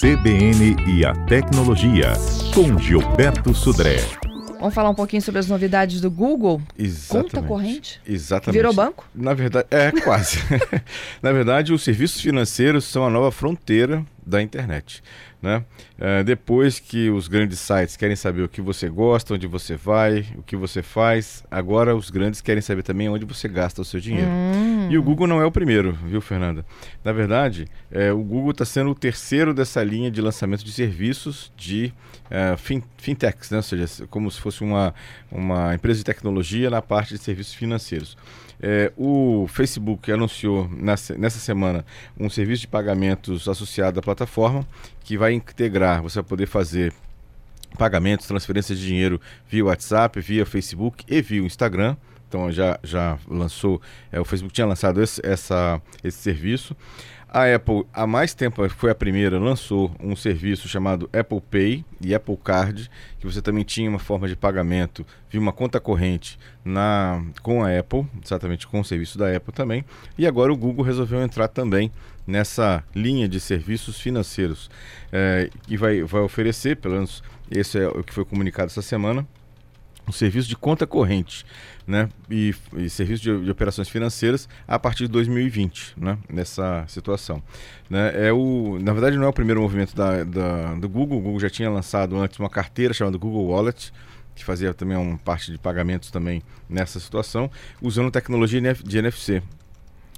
CBN e a Tecnologia, com Gilberto Sudré. Vamos falar um pouquinho sobre as novidades do Google? Exatamente. Conta corrente? Exatamente. Virou banco? Na verdade, é quase. Na verdade, os serviços financeiros são a nova fronteira da internet. Né? Uh, depois que os grandes sites querem saber o que você gosta, onde você vai, o que você faz, agora os grandes querem saber também onde você gasta o seu dinheiro. Hum. E o Google não é o primeiro, viu, Fernanda? Na verdade, é, o Google está sendo o terceiro dessa linha de lançamento de serviços de uh, fin fintechs, né? ou seja, como se fosse uma, uma empresa de tecnologia na parte de serviços financeiros. É, o Facebook anunciou nessa, nessa semana um serviço de pagamentos associado à plataforma que vai integrar, você vai poder fazer pagamentos, transferências de dinheiro via WhatsApp, via Facebook e via Instagram. Então já, já lançou, é, o Facebook tinha lançado esse, essa, esse serviço. A Apple, há mais tempo, foi a primeira, lançou um serviço chamado Apple Pay e Apple Card, que você também tinha uma forma de pagamento via uma conta corrente na, com a Apple, exatamente com o serviço da Apple também. E agora o Google resolveu entrar também nessa linha de serviços financeiros é, e vai, vai oferecer, pelo menos esse é o que foi comunicado essa semana, um serviço de conta corrente né, e, e serviço de, de, operações financeiras a partir de 2020, né, nessa situação. Né, é o, na verdade, não é o primeiro movimento da, da, do Google, o Google já tinha lançado antes uma carteira chamada Google Wallet, que fazia também uma parte de pagamentos também nessa situação, usando tecnologia de NFC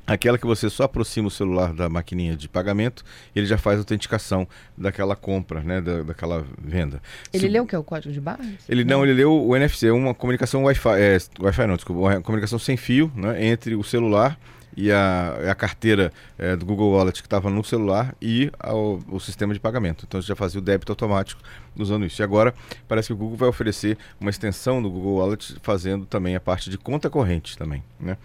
aquela que você só aproxima o celular da maquininha de pagamento ele já faz autenticação daquela compra, né, da, daquela venda. Ele Se, leu o que é o código de barras? Ele não, não ele leu o NFC, uma comunicação Wi-Fi, é, Wi-Fi não, desculpa, uma comunicação sem fio, né, entre o celular e a, a carteira é, do Google Wallet que estava no celular e ao, o sistema de pagamento. Então você já fazia o débito automático usando isso. E agora parece que o Google vai oferecer uma extensão do Google Wallet fazendo também a parte de conta corrente também, né?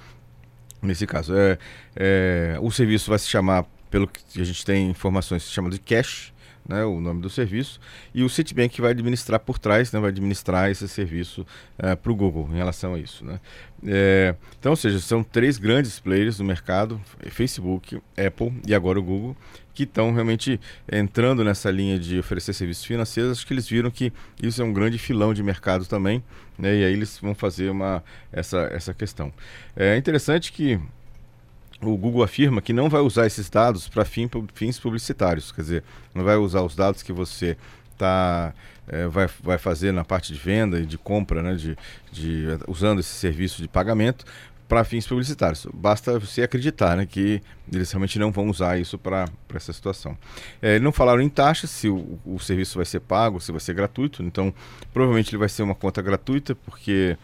Nesse caso, é, é, o serviço vai se chamar, pelo que a gente tem informações, se chama de Cash, né, o nome do serviço, e o Citibank vai administrar por trás, né, vai administrar esse serviço é, para o Google em relação a isso. Né. É, então, ou seja, são três grandes players no mercado, Facebook, Apple e agora o Google, que estão realmente entrando nessa linha de oferecer serviços financeiros. Acho que eles viram que isso é um grande filão de mercado também, né, e aí eles vão fazer uma, essa, essa questão. É interessante que o Google afirma que não vai usar esses dados para fim, fins publicitários, quer dizer, não vai usar os dados que você tá, é, vai, vai fazer na parte de venda e de compra, né, de, de, usando esse serviço de pagamento para fins publicitários. Basta você acreditar né, que eles realmente não vão usar isso para essa situação. É, não falaram em taxa, se o, o serviço vai ser pago, se vai ser gratuito, então provavelmente ele vai ser uma conta gratuita, porque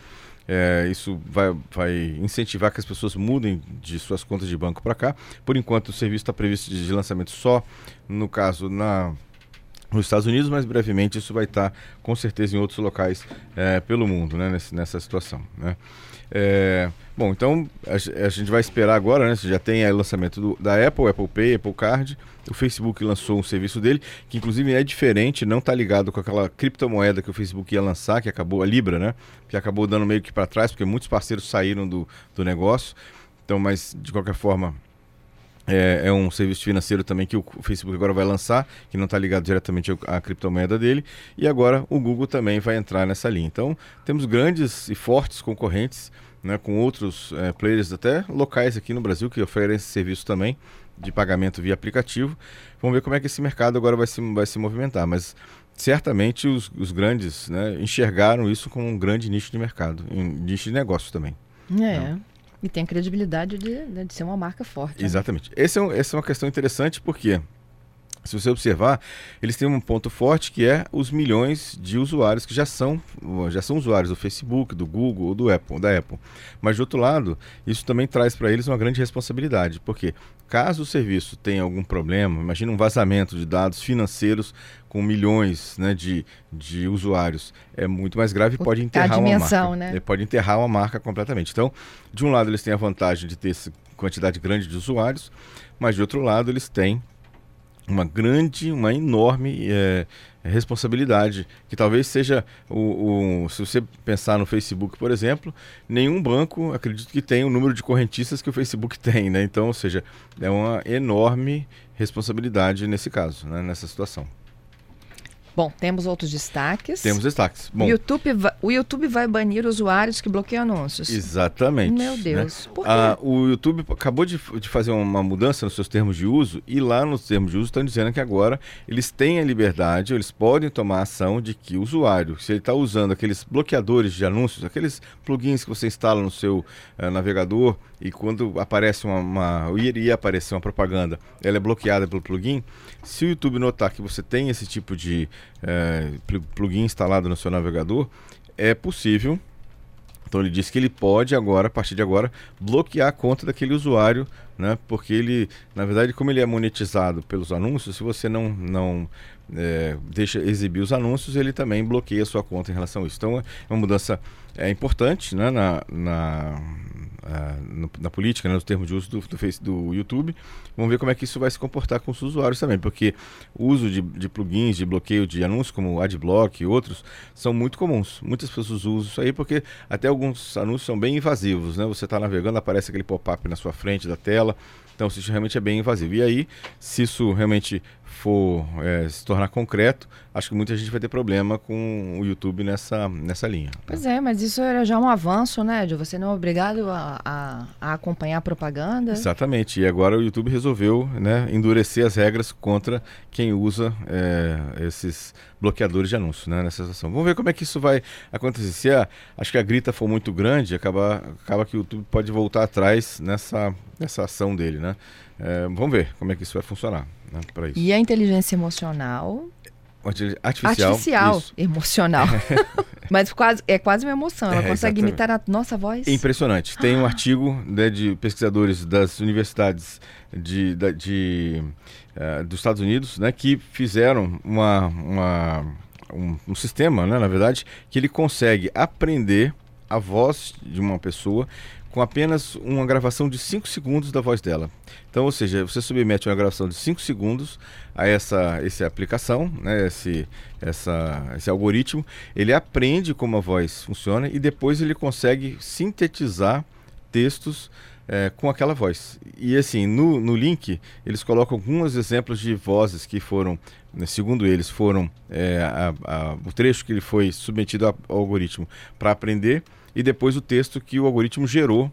é, isso vai, vai incentivar que as pessoas mudem de suas contas de banco para cá. Por enquanto, o serviço está previsto de, lançamento só, no caso, na, nos Estados Unidos, mas brevemente isso vai estar, tá, com certeza, em outros locais é, pelo mundo, né, nessa situação. Né? É, bom, então a, a, gente vai esperar agora, né? Você já tem o lançamento do, da Apple, Apple Pay, Apple Card. O Facebook lançou um serviço dele, que inclusive é diferente, não está ligado com aquela criptomoeda que o Facebook ia lançar, que acabou, a Libra, né? Que acabou dando meio que para trás, porque muitos parceiros saíram do, do negócio. Então, mas de qualquer forma, é, é, um serviço financeiro também que o Facebook agora vai lançar, que não está ligado diretamente à criptomoeda dele. E agora o Google também vai entrar nessa linha. Então temos grandes e fortes concorrentes, né, com outros é, players até locais aqui no Brasil que oferecem esse serviço também de pagamento via aplicativo. Vamos ver como é que esse mercado agora vai se, vai se movimentar. Mas certamente os, os grandes né, enxergaram isso como um grande nicho de mercado, um nicho de negócio também. É. Né? E tem a credibilidade de, né, de ser uma marca forte. Né? Exatamente. Né? Esse é um, essa é uma questão interessante porque, se você observar, eles têm um ponto forte que é os milhões de usuários que já são, já são usuários do Facebook, do Google ou do Apple, da Apple. Mas, de outro lado, isso também traz para eles uma grande responsabilidade, porque caso o serviço tenha algum problema, imagina um vazamento de dados financeiros com milhões né, de, de usuários, é muito mais grave e pode enterrar dimensão, uma marca. Né? Pode enterrar uma marca completamente. Então, de um lado, eles têm a vantagem de ter essa quantidade grande de usuários, mas de outro lado, eles têm uma grande, uma enorme é, responsabilidade, que talvez seja o, o, se você pensar no Facebook, por exemplo, nenhum banco acredito que tem o número de correntistas que o Facebook tem, né? Então, ou seja, é uma enorme responsabilidade nesse caso, né? nessa situação. Bom, temos outros destaques. Temos destaques. Bom, o, YouTube o YouTube vai banir usuários que bloqueiam anúncios. Exatamente. Meu né? Deus. Né? Por quê? Ah, o YouTube acabou de, de, fazer uma mudança nos seus termos de uso e lá nos termos de uso estão dizendo que agora eles têm a liberdade, eles podem tomar ação de que o usuário, se ele está usando aqueles bloqueadores de anúncios, aqueles plugins que você instala no seu uh, navegador e quando aparece uma, uma iria aparecer uma propaganda, ela é bloqueada pelo plugin. Se o YouTube notar que você tem esse tipo de é, plugin instalado no seu navegador, é possível. Então ele disse que ele pode agora, a partir de agora, bloquear a conta daquele usuário, né? Porque ele, na verdade, como ele é monetizado pelos anúncios, se você não, não é, deixa exibir os anúncios, ele também bloqueia a sua conta em relação a isso. Então é uma mudança é, importante né? na, na no, na política, né, nos termos de uso do, do, face, do YouTube. Vamos ver como é que isso vai se comportar com os usuários também, porque o uso de, de plugins, de bloqueio de anúncios, como Adblock e outros, são muito comuns. Muitas pessoas usam isso aí porque até alguns anúncios são bem invasivos. Né? Você está navegando, aparece aquele pop-up na sua frente da tela. Então, isso realmente é bem invasivo. E aí, se isso realmente for é, se tornar concreto, acho que muita gente vai ter problema com o YouTube nessa, nessa linha. Pois é, mas isso era já um avanço, né? De você não é obrigado a, a, a, acompanhar a propaganda. Exatamente. E agora o YouTube resolveu né, endurecer as regras contra quem usa é, esses bloqueadores de anúncios né, nessa situação. Vamos ver como é que isso vai acontecer. Se a, acho que a grita for muito grande, acaba, acaba que o YouTube pode voltar atrás nessa, nessa ação dele, né? É, vamos ver como é que isso vai funcionar né, para isso. E a inteligência emocional? Artificial. Artificial, isso. emocional. Mas quase, é quase uma emoção. Ela É, consegue exatamente. imitar a nossa voz? Impressionante. Tem um artigo né, de pesquisadores das universidades de, da- de, eh, dos Estados Unidos né, que fizeram uma, uma- um, um sistema, né, na verdade, que ele consegue aprender a voz de uma pessoa com apenas uma gravação de 5 segundos da voz dela. Então, ou seja, você submete uma gravação de 5 segundos a essa, essa aplicação, né, esse, essa, esse algoritmo, ele aprende como a voz funciona e depois ele consegue sintetizar textos é, com aquela voz. E assim, no, no link, eles colocam alguns exemplos de vozes que foram, né, segundo eles, foram é, a- a- o trecho que ele foi submetido ao algoritmo para aprender e depois o texto que o algoritmo gerou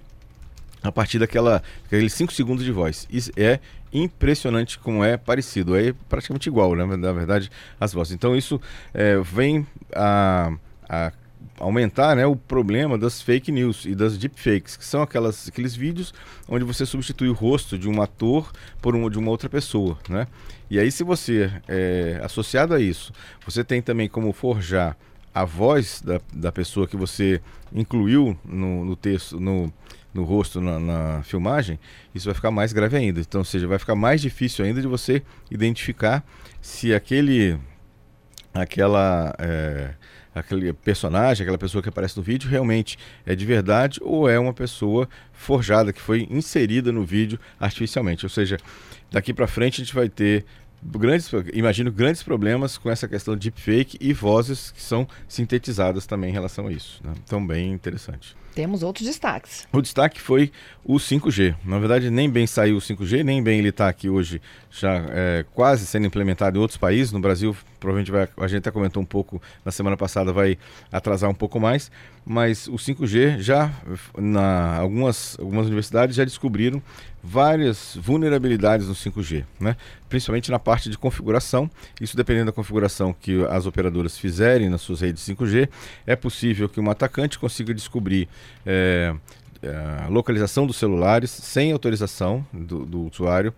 a partir daquela aqueles 5 segundos de voz. Isso é impressionante como é parecido, é praticamente igual, né, na verdade, as vozes. Então isso é, vem a, a aumentar né, o problema das fake news e das deepfakes, que são aquelas, aqueles vídeos onde você substitui o rosto de um ator por um, de uma outra pessoa. Né? E aí, se você, é, associado a isso, você tem também como forjar a voz da, da pessoa que você incluiu no, no texto, no, no rosto, na, na filmagem, isso vai ficar mais grave ainda. Então, ou seja, vai ficar mais difícil ainda de você identificar se aquele aquela é, aquele personagem, aquela pessoa que aparece no vídeo realmente é de verdade ou é uma pessoa forjada que foi inserida no vídeo artificialmente. Ou seja, daqui para frente a gente vai ter grandes, imagino grandes problemas com essa questão de deepfake e vozes que são sintetizadas também em relação a isso. Né? Então, bem interessante. Temos outros destaques. O destaque foi o 5G. Na verdade, nem bem saiu o 5G, nem bem ele está aqui hoje já é, quase sendo implementado em outros países. No Brasil, provavelmente vai, a gente até comentou um pouco na semana passada, vai atrasar um pouco mais. Mas o 5G já, na algumas, algumas universidades já descobriram várias vulnerabilidades no 5G, né? principalmente na parte de configuração. Isso dependendo da configuração que as operadoras fizerem nas suas redes 5G, é possível que um atacante consiga descobrir é, a localização dos celulares sem autorização do, do usuário,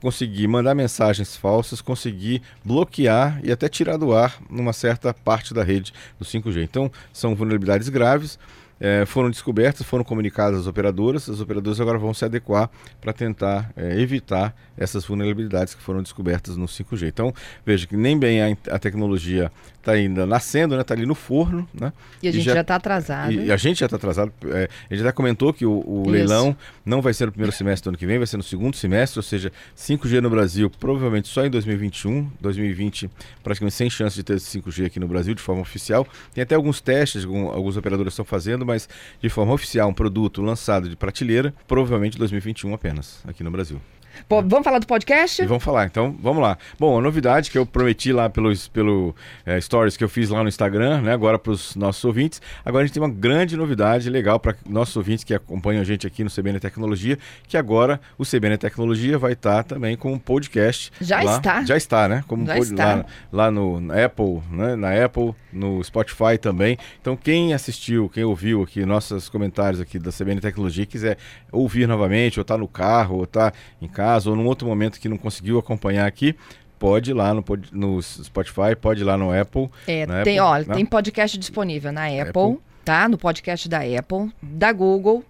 conseguir mandar mensagens falsas, conseguir bloquear e até tirar do ar numa certa parte da rede do 5G. Então, são vulnerabilidades graves. É, foram descobertas, foram comunicadas às operadoras, as operadoras agora vão se adequar para tentar é, evitar essas vulnerabilidades que foram descobertas no 5G. Então, veja que nem bem a, a tecnologia está ainda nascendo, está né, ali no forno. Né, e a gente já está atrasado. E, e, a gente já está atrasado. É, a gente já comentou que o, o leilão não vai ser no primeiro semestre do ano que vem, vai ser no segundo semestre, ou seja, 5G no Brasil provavelmente só em 2021. 2020 praticamente sem chance de ter 5G aqui no Brasil de forma oficial. Tem até alguns testes, alguns operadores estão fazendo, mas de forma oficial, um produto lançado de prateleira, provavelmente 2021 apenas aqui no Brasil. Pô, vamos falar do podcast? E vamos falar, então vamos lá. Bom, a novidade que eu prometi lá pelos, pelo é, stories que eu fiz lá no Instagram, né, agora para os nossos ouvintes. Agora a gente tem uma grande novidade legal para nossos ouvintes que acompanham a gente aqui no CBN Tecnologia, que agora o CBN Tecnologia vai estar tá também com um podcast. Já lá, está. Já está, né? Como já está. Lá, lá no na Apple, né? Na Apple, no Spotify também. Então quem assistiu, quem ouviu aqui nossos comentários aqui da CBN Tecnologia, quiser ouvir novamente, ou está no carro, ou está em casa casa ou num outro momento que não conseguiu acompanhar aqui, pode ir lá no, no Spotify, pode ir lá no Apple. É, tem, Apple, olha, né? tem podcast disponível na Apple, Apple, tá? No podcast da Apple, da Google,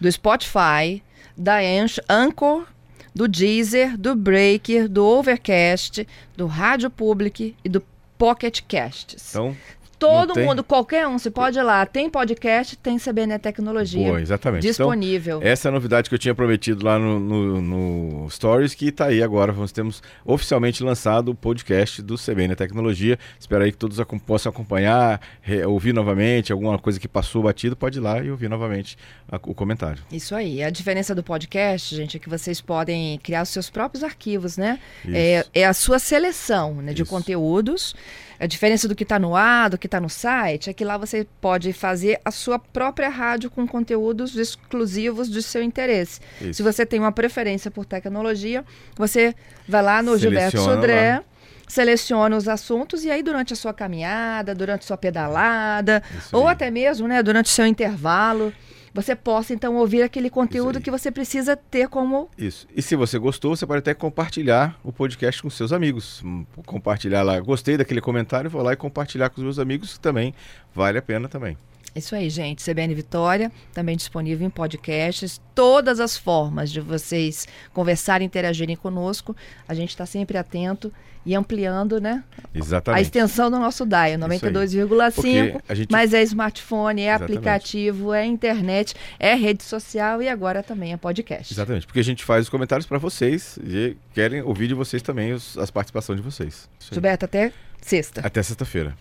do Spotify, da Anchor, do Deezer, do Breaker, do Overcast, do Rádio Public e do Pocket Casts. Então, Todo mundo, qualquer um, você pode ir lá. Tem podcast, tem CBN Tecnologia. Boa, exatamente. Disponível. Então, essa é a novidade que eu tinha prometido lá no, no, no Stories, que está aí agora. Nós temos oficialmente lançado o podcast do CBN Tecnologia. Espero aí que todos possam acompanhar, ouvir novamente, alguma coisa que passou batido, pode ir lá e ouvir novamente a, o comentário. Isso aí. A diferença do podcast, gente, é que vocês podem criar os seus próprios arquivos, né? É, é, a sua seleção né, de Isso. conteúdos. A diferença do que está no ar, do que está no site, é que lá você pode fazer a sua própria rádio com conteúdos exclusivos do seu interesse. Isso. Se você tem uma preferência por tecnologia, você vai lá no Seleciona Gilberto Sodré. Lá seleciona os assuntos e aí durante a sua caminhada, durante a sua pedalada, ou até mesmo, né, durante o seu intervalo, você possa então ouvir aquele conteúdo que você precisa ter como. Isso. E se você gostou, você pode até compartilhar o podcast com seus amigos. Hum, compartilhar lá. Gostei daquele comentário, vou lá e compartilhar com os meus amigos, que também vale a pena também. Isso aí, gente. CBN Vitória, também disponível em podcasts. Todas as formas de vocês conversarem, interagirem conosco. A gente está sempre atento e ampliando, né? Exatamente. A extensão do nosso DAI, 92,5. Gente... Mas é smartphone, é Exatamente. aplicativo, é internet, é rede social e agora também é podcast. Exatamente, porque a gente faz os comentários para vocês e querem ouvir de vocês também os, as participações de vocês. Gilberto, até sexta. Até sexta-feira.